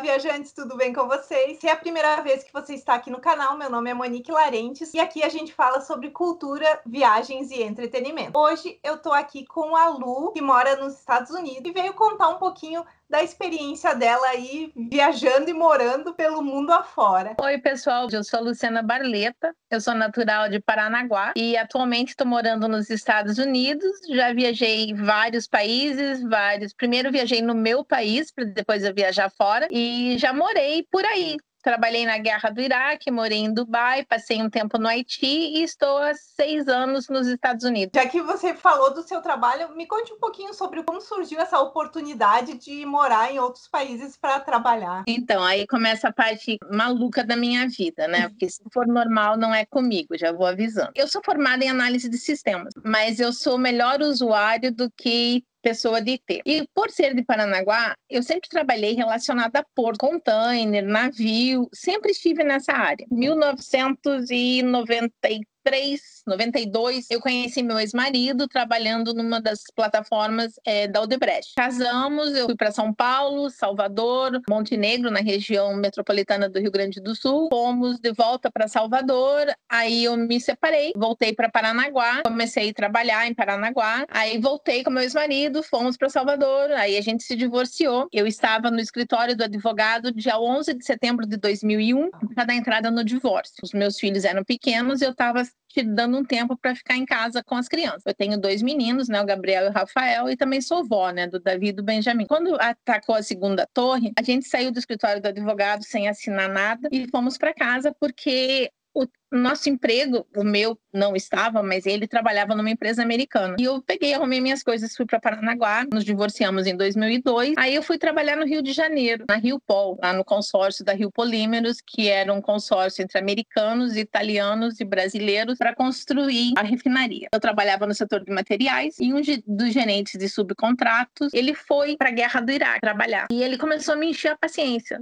Viajantes, tudo bem com vocês? Se é a primeira vez que você está aqui no canal, meu nome é Monique Larentes e aqui a gente fala sobre cultura, viagens e entretenimento. Hoje eu tô aqui com a Lu, que mora nos Estados Unidos e veio contar um pouquinho da experiência dela aí viajando e morando pelo mundo afora. Oi, pessoal, eu sou Luciana Barleta, eu sou natural de Paranaguá e atualmente estou morando nos Estados Unidos. Já viajei vários países, vários. Primeiro viajei no meu país, para depois eu viajar fora e já morei por aí, Trabalhei na guerra do Iraque, morei em Dubai, passei um tempo no Haiti e estou há seis anos nos Estados Unidos. Já que você falou do seu trabalho, me conte um pouquinho sobre como surgiu essa oportunidade de morar em outros países para trabalhar. Então, aí começa a parte maluca da minha vida, né? Porque se for normal, não é comigo, já vou avisando. Eu sou formada em análise de sistemas, mas eu sou melhor usuário do que pessoa de IT. E por ser de Paranaguá, eu sempre trabalhei relacionada a porto, container, navio, sempre estive nessa área. 1993 93, 92, eu conheci meu ex-marido trabalhando numa das plataformas é, da Odebrecht. Casamos, eu fui para São Paulo, Salvador, Montenegro, na região metropolitana do Rio Grande do Sul. Fomos de volta para Salvador, aí eu me separei, voltei para Paranaguá, comecei a trabalhar em Paranaguá, aí voltei com meu ex-marido, fomos para Salvador, aí a gente se divorciou. Eu estava no escritório do advogado dia 11 de setembro de 2001 para dar entrada no divórcio. Os meus filhos eram pequenos e eu estava te dando um tempo para ficar em casa com as crianças. Eu tenho dois meninos, né, o Gabriel e o Rafael, e também sou vó, né, do Davi e do Benjamin. Quando atacou a segunda torre, a gente saiu do escritório do advogado sem assinar nada e fomos para casa porque o nosso emprego, o meu não estava, mas ele trabalhava numa empresa americana. E eu peguei, arrumei minhas coisas, fui para Paranaguá, nos divorciamos em 2002. Aí eu fui trabalhar no Rio de Janeiro, na Rio Pol, lá no consórcio da Rio Polímeros, que era um consórcio entre americanos, italianos e brasileiros para construir a refinaria. Eu trabalhava no setor de materiais e um dos gerentes de subcontratos, ele foi para a guerra do Iraque trabalhar. E ele começou a me encher a paciência.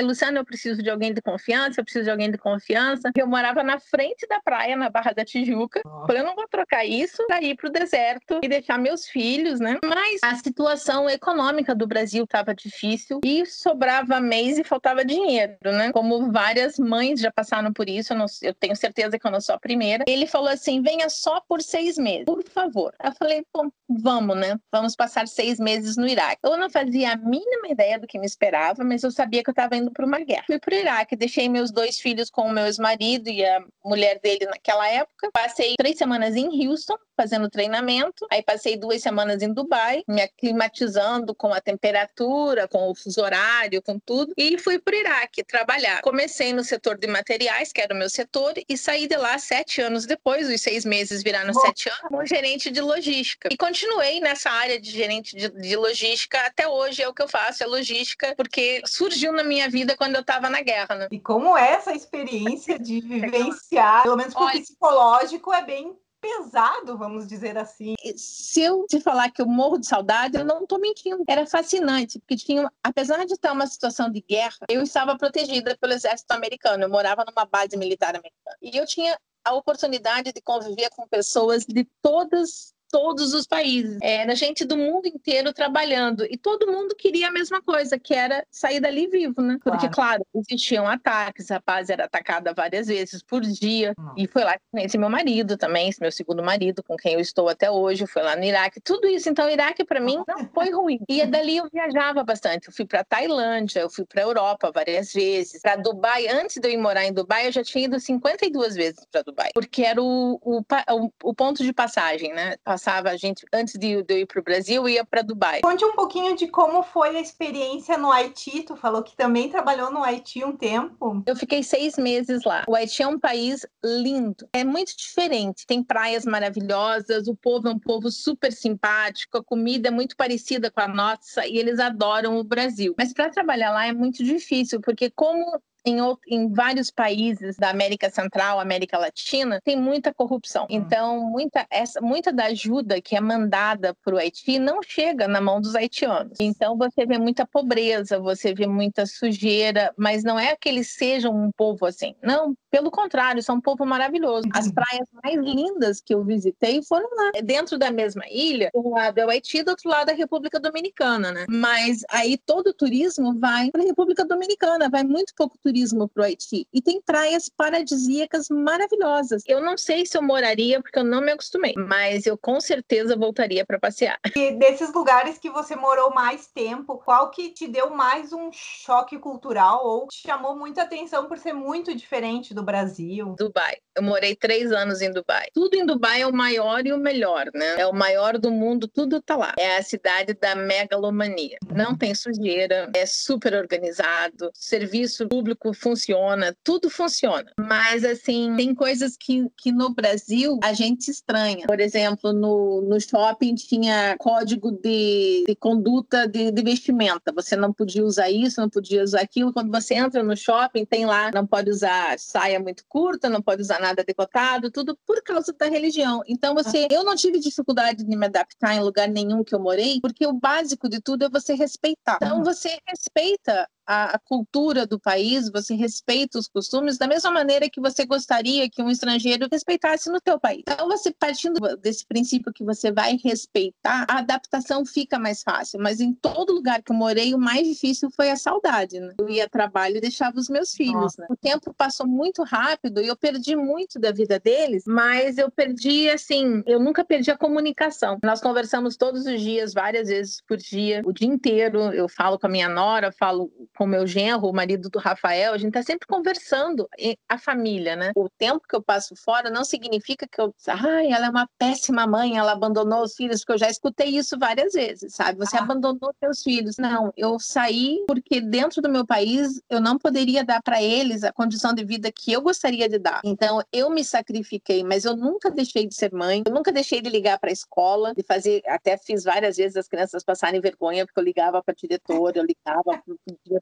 Luciano, eu preciso de alguém de confiança, eu preciso de alguém de confiança. Eu morava na frente da praia, na Barra da Tijuca. Falei, eu não vou trocar isso para ir para o deserto e deixar meus filhos, né? Mas a situação econômica do Brasil estava difícil e sobrava mês e faltava dinheiro, né? Como várias mães já passaram por isso, eu, não, eu tenho certeza que eu não sou a primeira. Ele falou assim: venha só por seis meses, por favor. Eu falei, bom, vamos, né? Vamos passar seis meses no Iraque. Eu não fazia a mínima ideia do que me esperava, mas eu sabia que eu estava indo para uma guerra. Fui para o Iraque, deixei meus dois filhos com o meu ex-marido e a mulher dele naquela época. Passei três semanas em Houston fazendo treinamento, aí passei duas semanas em Dubai, me aclimatizando com a temperatura, com o fuso horário, com tudo, e fui para o Iraque trabalhar. Comecei no setor de materiais, que era o meu setor, e saí de lá sete anos depois, os seis meses viraram sete anos, como gerente de logística. E continuei nessa área de gerente de, de logística até hoje, é o que eu faço, é logística, porque surgiu na minha vida quando eu estava na guerra. Né? E como é essa experiência de vivenciar, pelo menos pro psicológico, é bem pesado, vamos dizer assim. Se eu te falar que eu morro de saudade, eu não estou mentindo. Era fascinante, porque tinha, apesar de estar uma situação de guerra, eu estava protegida pelo exército americano. Eu morava numa base militar americana. E eu tinha a oportunidade de conviver com pessoas de todas todos os países. Era gente do mundo inteiro trabalhando e todo mundo queria a mesma coisa, que era sair dali vivo, né? Porque, claro, claro existiam ataques, a paz era atacada várias vezes por dia. Hum. E foi lá que conheci meu marido também, meu segundo marido, com quem eu estou até hoje, foi lá no Iraque. Tudo isso, então, o Iraque para mim não foi ruim. E dali eu viajava bastante. Eu fui para Tailândia, eu fui para Europa várias vezes, para Dubai. Antes de eu ir morar em Dubai, eu já tinha ido 52 vezes para Dubai, porque era o, o, o, o ponto de passagem, né? Passava a gente, antes de, de eu ir para o Brasil, ia para Dubai. Conte um pouquinho de como foi a experiência no Haiti. Tu falou que também trabalhou no Haiti um tempo. Eu fiquei seis meses lá. O Haiti é um país lindo, é muito diferente. Tem praias maravilhosas, o povo é um povo super simpático, a comida é muito parecida com a nossa e eles adoram o Brasil. Mas para trabalhar lá é muito difícil, porque como em, em vários países da América Central, América Latina, tem muita corrupção. Hum. Então, muita, essa, muita da ajuda que é mandada para o Haiti não chega na mão dos haitianos. Então, você vê muita pobreza, você vê muita sujeira, mas não é que eles sejam um povo assim. Não, pelo contrário, são um povo maravilhoso. As uhum. praias mais lindas que eu visitei foram lá. Dentro da mesma ilha, um lado é o Haiti, do outro lado é a República Dominicana, né? Mas aí todo o turismo vai para a República Dominicana, vai muito pouco turismo para o Haiti. E tem praias paradisíacas maravilhosas. Eu não sei se eu moraria, porque eu não me acostumei, mas eu com certeza voltaria para passear. E desses lugares que você morou mais tempo, qual que te deu mais um choque cultural ou te chamou muita atenção por ser muito diferente do Brasil? Dubai. Eu morei três anos em Dubai. Tudo em Dubai é o maior e o melhor, né? É o maior do mundo, tudo tá lá. É a cidade da megalomania. Não tem sujeira, é super organizado, serviço público funciona, tudo funciona. Mas, assim, tem coisas que, que no Brasil a gente estranha. Por exemplo, no, no shopping tinha código de, de conduta de, de vestimenta. Você não podia usar isso, não podia usar aquilo. Quando você entra no shopping, tem lá, não pode usar saia muito curta, não pode usar nada decotado, tudo por causa da religião. Então, você, eu não tive dificuldade de me adaptar em lugar nenhum que eu morei, porque o básico de tudo é você respeitar. Então, você respeita a, cultura do país, você respeita os costumes da mesma maneira que você gostaria que um estrangeiro respeitasse no teu país. Então, você partindo desse princípio que você vai respeitar, a adaptação fica mais fácil. Mas em todo lugar que eu morei, o mais difícil foi a saudade. Né? Eu ia a trabalho e deixava os meus filhos. Né? O tempo passou muito rápido e eu perdi muito da vida deles, mas eu perdi, assim, eu nunca perdi a comunicação. Nós conversamos todos os dias, várias vezes por dia, o dia inteiro. Eu falo com a minha nora, falo com meu genro, o marido do Rafael, a gente tá sempre conversando, a família, né? O tempo que eu passo fora não significa que eu, ai, ela é uma péssima mãe, ela abandonou os filhos, porque eu já escutei isso várias vezes, sabe? Você ah. abandonou seus filhos. Não, eu saí porque dentro do meu país eu não poderia dar para eles a condição de vida que eu gostaria de dar. Então eu me sacrifiquei, mas eu nunca deixei de ser mãe, eu nunca deixei de ligar para a escola, de fazer, até fiz várias vezes as crianças passarem vergonha porque eu ligava para diretora, eu ligava para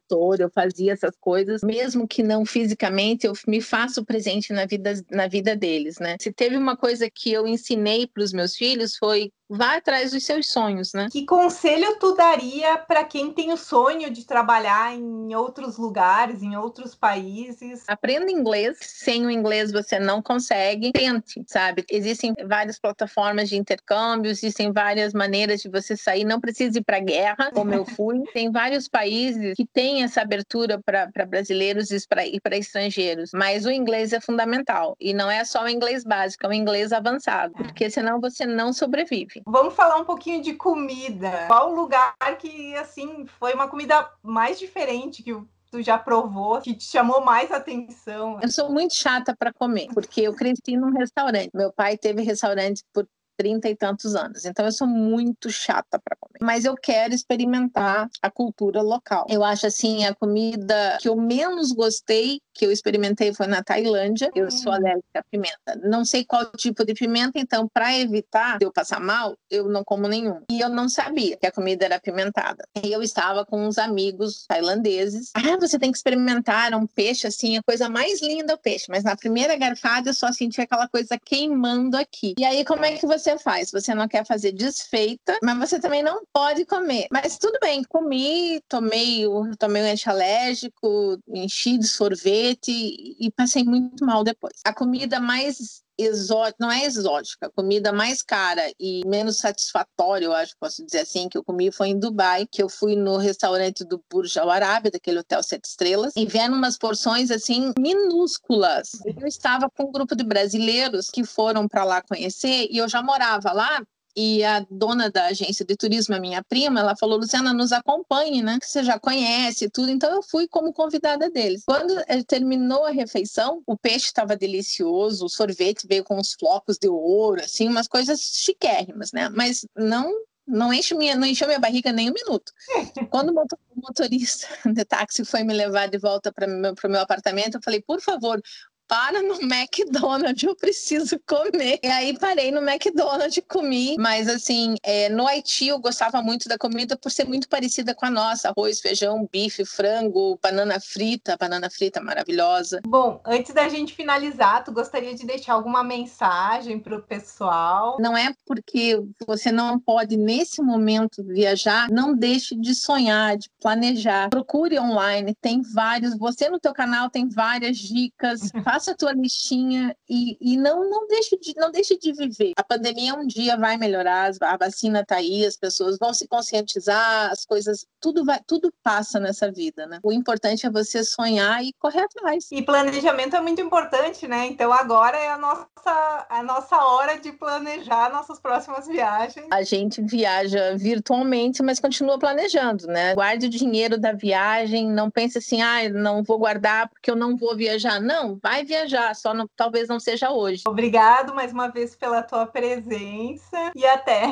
diretor, eu fazia essas coisas, mesmo que não fisicamente, eu me faço presente na vida, na vida deles, né? Se teve uma coisa que eu ensinei para os meus filhos foi vá atrás dos seus sonhos, né? Que conselho tu daria para quem tem o sonho de trabalhar em outros lugares, em outros países? Aprenda inglês. Sem o inglês você não consegue. Tente, sabe? Existem várias plataformas de intercâmbio, existem várias maneiras de você sair. Não precisa ir para guerra, como eu fui. Tem vários países que têm essa abertura para brasileiros e para estrangeiros. Mas o inglês é fundamental. E não é só o inglês básico, é o inglês avançado. Porque senão você não sobrevive. Vamos falar um pouquinho de comida. Qual lugar que, assim, foi uma comida mais diferente que tu já provou, que te chamou mais atenção? Eu sou muito chata para comer, porque eu cresci num restaurante. Meu pai teve restaurante por trinta e tantos anos. Então eu sou muito chata para comer. Mas eu quero experimentar a cultura local. Eu acho assim, a comida que eu menos gostei que eu experimentei foi na Tailândia. Eu sou hum. alérgica à pimenta. Não sei qual tipo de pimenta, então para evitar de eu passar mal, eu não como nenhum. E eu não sabia que a comida era apimentada. E eu estava com uns amigos tailandeses. Ah, você tem que experimentar um peixe assim, a coisa mais linda é o peixe, mas na primeira garfada eu só senti aquela coisa queimando aqui. E aí como é que você você faz. Você não quer fazer desfeita, mas você também não pode comer. Mas tudo bem, comi, tomei tomei o antialérgico, enchi de sorvete e passei muito mal depois. A comida mais exótica, não é exótica, comida mais cara e menos satisfatória, eu acho, posso dizer assim, que eu comi foi em Dubai, que eu fui no restaurante do Burj Al Arab, daquele hotel sete estrelas, e vendo umas porções assim minúsculas. Eu estava com um grupo de brasileiros que foram para lá conhecer e eu já morava lá e a dona da agência de turismo, a minha prima, ela falou: Luciana, nos acompanhe, né? Que você já conhece tudo. Então eu fui como convidada deles. Quando terminou a refeição, o peixe estava delicioso, o sorvete veio com uns flocos de ouro, assim, umas coisas chiquérrimas, né? Mas não não enche minha, não encheu minha barriga nem um minuto. Quando o motorista de táxi foi me levar de volta para o meu, meu apartamento, eu falei, por favor, para no McDonald's, eu preciso comer. E aí parei no McDonald's e comi. Mas assim, é, no Haiti eu gostava muito da comida por ser muito parecida com a nossa: arroz, feijão, bife, frango, banana frita, banana frita maravilhosa. Bom, antes da gente finalizar, tu gostaria de deixar alguma mensagem para o pessoal? Não é porque você não pode nesse momento viajar, não deixe de sonhar, de planejar. Procure online, tem vários. Você no teu canal tem várias dicas. Faça a tua listinha e, e não não deixe de não deixe de viver. A pandemia um dia vai melhorar, a vacina está aí, as pessoas vão se conscientizar, as coisas, tudo vai, tudo passa nessa vida, né? O importante é você sonhar e correr atrás. E planejamento é muito importante, né? Então agora é a nossa a nossa hora de planejar nossas próximas viagens. A gente viaja virtualmente, mas continua planejando, né? Guarde o dinheiro da viagem, não pense assim, ah, não vou guardar porque eu não vou viajar. Não, vai viajar, só não, talvez não seja hoje. Obrigado mais uma vez pela tua presença e até.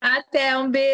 Até, um beijo.